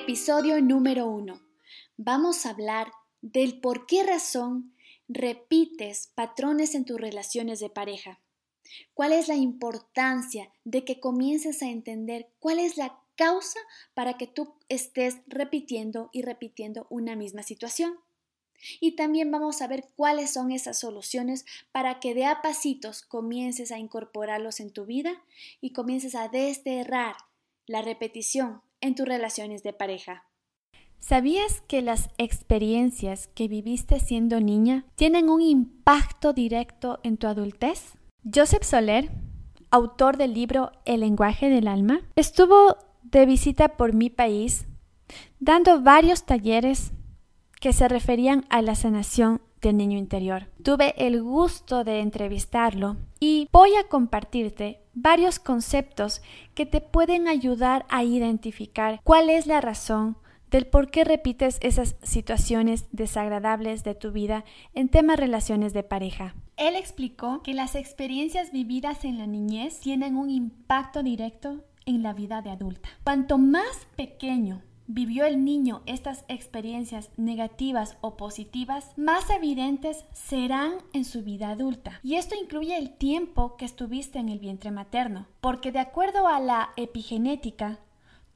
Episodio número 1. Vamos a hablar del por qué razón repites patrones en tus relaciones de pareja. ¿Cuál es la importancia de que comiences a entender cuál es la causa para que tú estés repitiendo y repitiendo una misma situación? Y también vamos a ver cuáles son esas soluciones para que de a pasitos comiences a incorporarlos en tu vida y comiences a desterrar la repetición en tus relaciones de pareja. ¿Sabías que las experiencias que viviste siendo niña tienen un impacto directo en tu adultez? Joseph Soler, autor del libro El lenguaje del alma, estuvo de visita por mi país dando varios talleres que se referían a la sanación del niño interior. Tuve el gusto de entrevistarlo y voy a compartirte varios conceptos que te pueden ayudar a identificar cuál es la razón del por qué repites esas situaciones desagradables de tu vida en temas relaciones de pareja. Él explicó que las experiencias vividas en la niñez tienen un impacto directo en la vida de adulta. Cuanto más pequeño vivió el niño estas experiencias negativas o positivas, más evidentes serán en su vida adulta. Y esto incluye el tiempo que estuviste en el vientre materno, porque de acuerdo a la epigenética,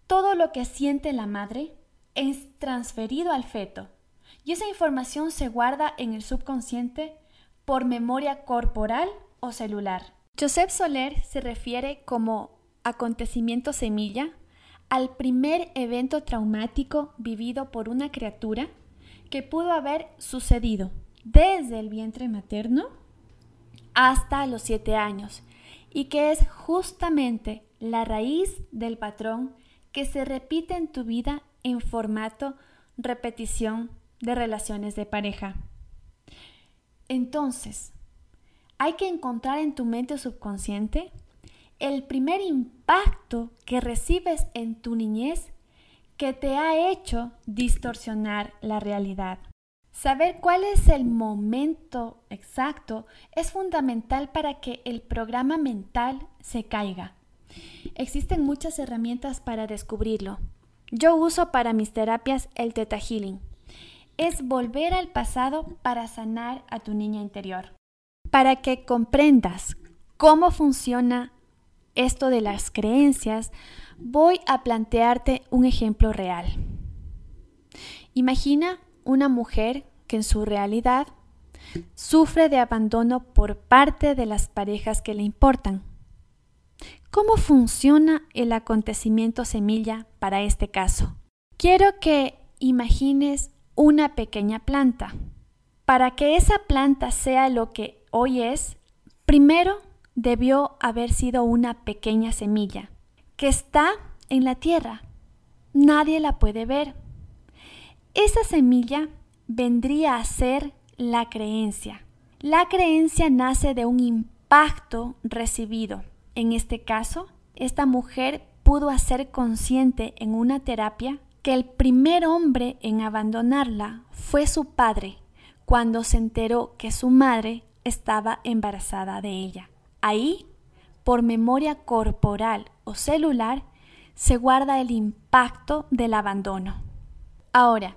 todo lo que siente la madre es transferido al feto. Y esa información se guarda en el subconsciente por memoria corporal o celular. Joseph Soler se refiere como acontecimiento semilla al primer evento traumático vivido por una criatura que pudo haber sucedido desde el vientre materno hasta los siete años y que es justamente la raíz del patrón que se repite en tu vida en formato repetición de relaciones de pareja. Entonces, hay que encontrar en tu mente subconsciente el primer impacto que recibes en tu niñez que te ha hecho distorsionar la realidad. Saber cuál es el momento exacto es fundamental para que el programa mental se caiga. Existen muchas herramientas para descubrirlo. Yo uso para mis terapias el Theta Healing. Es volver al pasado para sanar a tu niña interior. Para que comprendas cómo funciona esto de las creencias, voy a plantearte un ejemplo real. Imagina una mujer que en su realidad sufre de abandono por parte de las parejas que le importan. ¿Cómo funciona el acontecimiento semilla para este caso? Quiero que imagines una pequeña planta. Para que esa planta sea lo que hoy es, primero debió haber sido una pequeña semilla que está en la tierra. Nadie la puede ver. Esa semilla vendría a ser la creencia. La creencia nace de un impacto recibido. En este caso, esta mujer pudo hacer consciente en una terapia que el primer hombre en abandonarla fue su padre cuando se enteró que su madre estaba embarazada de ella. Ahí, por memoria corporal o celular, se guarda el impacto del abandono. Ahora,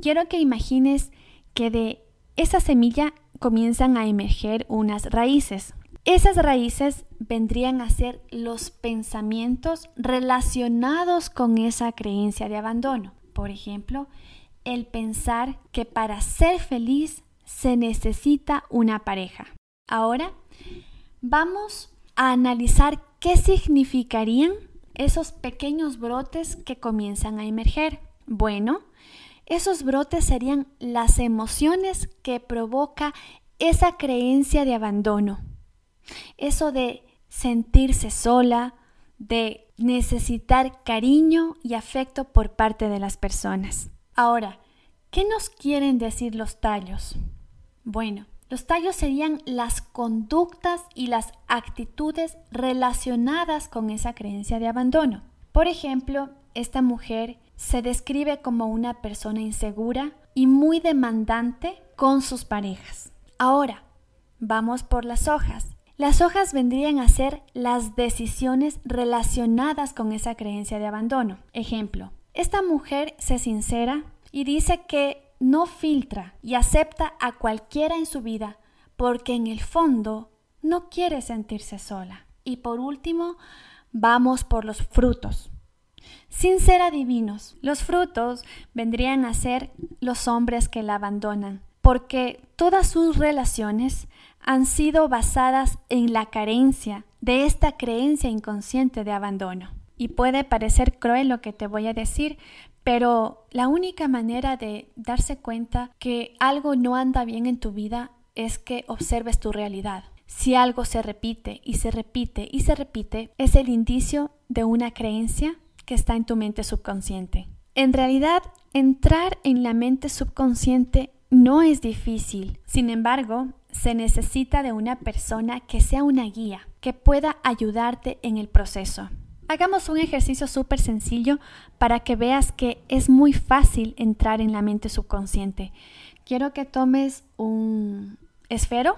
quiero que imagines que de esa semilla comienzan a emerger unas raíces. Esas raíces vendrían a ser los pensamientos relacionados con esa creencia de abandono. Por ejemplo, el pensar que para ser feliz se necesita una pareja. Ahora, Vamos a analizar qué significarían esos pequeños brotes que comienzan a emerger. Bueno, esos brotes serían las emociones que provoca esa creencia de abandono. Eso de sentirse sola, de necesitar cariño y afecto por parte de las personas. Ahora, ¿qué nos quieren decir los tallos? Bueno, los tallos serían las conductas y las actitudes relacionadas con esa creencia de abandono. Por ejemplo, esta mujer se describe como una persona insegura y muy demandante con sus parejas. Ahora, vamos por las hojas. Las hojas vendrían a ser las decisiones relacionadas con esa creencia de abandono. Ejemplo, Esta mujer se sincera y dice que no filtra y acepta a cualquiera en su vida porque en el fondo no quiere sentirse sola. Y por último, vamos por los frutos. Sin ser adivinos, los frutos vendrían a ser los hombres que la abandonan, porque todas sus relaciones han sido basadas en la carencia de esta creencia inconsciente de abandono. Y puede parecer cruel lo que te voy a decir, pero la única manera de darse cuenta que algo no anda bien en tu vida es que observes tu realidad. Si algo se repite y se repite y se repite, es el indicio de una creencia que está en tu mente subconsciente. En realidad, entrar en la mente subconsciente no es difícil. Sin embargo, se necesita de una persona que sea una guía, que pueda ayudarte en el proceso. Hagamos un ejercicio súper sencillo para que veas que es muy fácil entrar en la mente subconsciente. Quiero que tomes un esfero,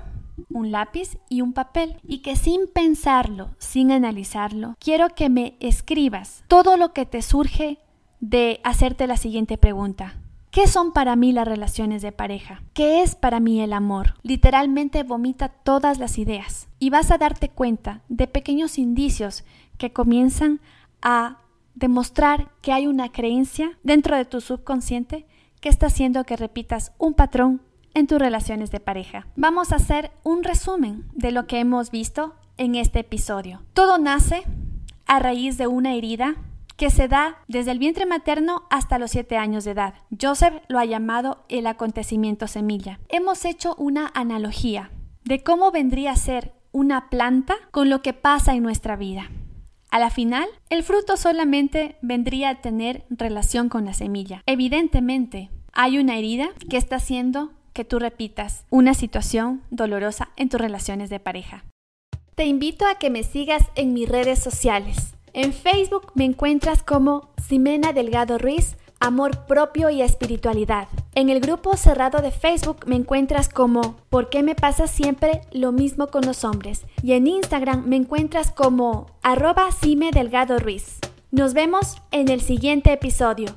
un lápiz y un papel y que sin pensarlo, sin analizarlo, quiero que me escribas todo lo que te surge de hacerte la siguiente pregunta. ¿Qué son para mí las relaciones de pareja? ¿Qué es para mí el amor? Literalmente vomita todas las ideas y vas a darte cuenta de pequeños indicios que comienzan a demostrar que hay una creencia dentro de tu subconsciente que está haciendo que repitas un patrón en tus relaciones de pareja. Vamos a hacer un resumen de lo que hemos visto en este episodio. Todo nace a raíz de una herida que se da desde el vientre materno hasta los 7 años de edad. Joseph lo ha llamado el acontecimiento semilla. Hemos hecho una analogía de cómo vendría a ser una planta con lo que pasa en nuestra vida. A la final, el fruto solamente vendría a tener relación con la semilla. Evidentemente, hay una herida que está haciendo que tú repitas una situación dolorosa en tus relaciones de pareja. Te invito a que me sigas en mis redes sociales. En Facebook me encuentras como Ximena Delgado Ruiz, Amor Propio y Espiritualidad. En el grupo cerrado de Facebook me encuentras como ¿Por qué me pasa siempre lo mismo con los hombres? Y en Instagram me encuentras como arroba Cime Delgado Ruiz. Nos vemos en el siguiente episodio.